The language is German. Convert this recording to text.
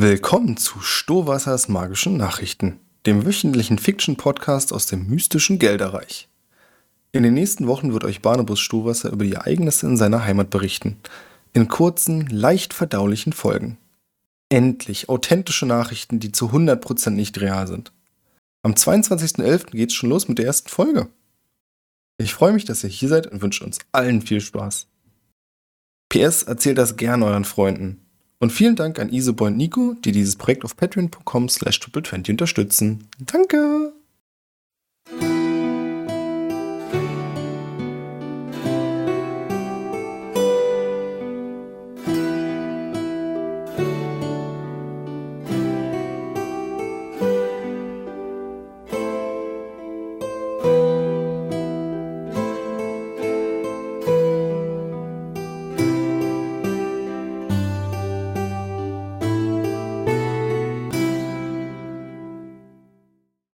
Willkommen zu Stohwassers magischen Nachrichten, dem wöchentlichen Fiction-Podcast aus dem mystischen Gelderreich. In den nächsten Wochen wird euch Barnabas Stohwasser über die Ereignisse in seiner Heimat berichten, in kurzen, leicht verdaulichen Folgen. Endlich authentische Nachrichten, die zu 100% nicht real sind. Am 22.11. geht's schon los mit der ersten Folge. Ich freue mich, dass ihr hier seid und wünsche uns allen viel Spaß. PS erzählt das gern euren Freunden. Und vielen Dank an Iseboy und Nico, die dieses Projekt auf patreon.com slash triple unterstützen. Danke!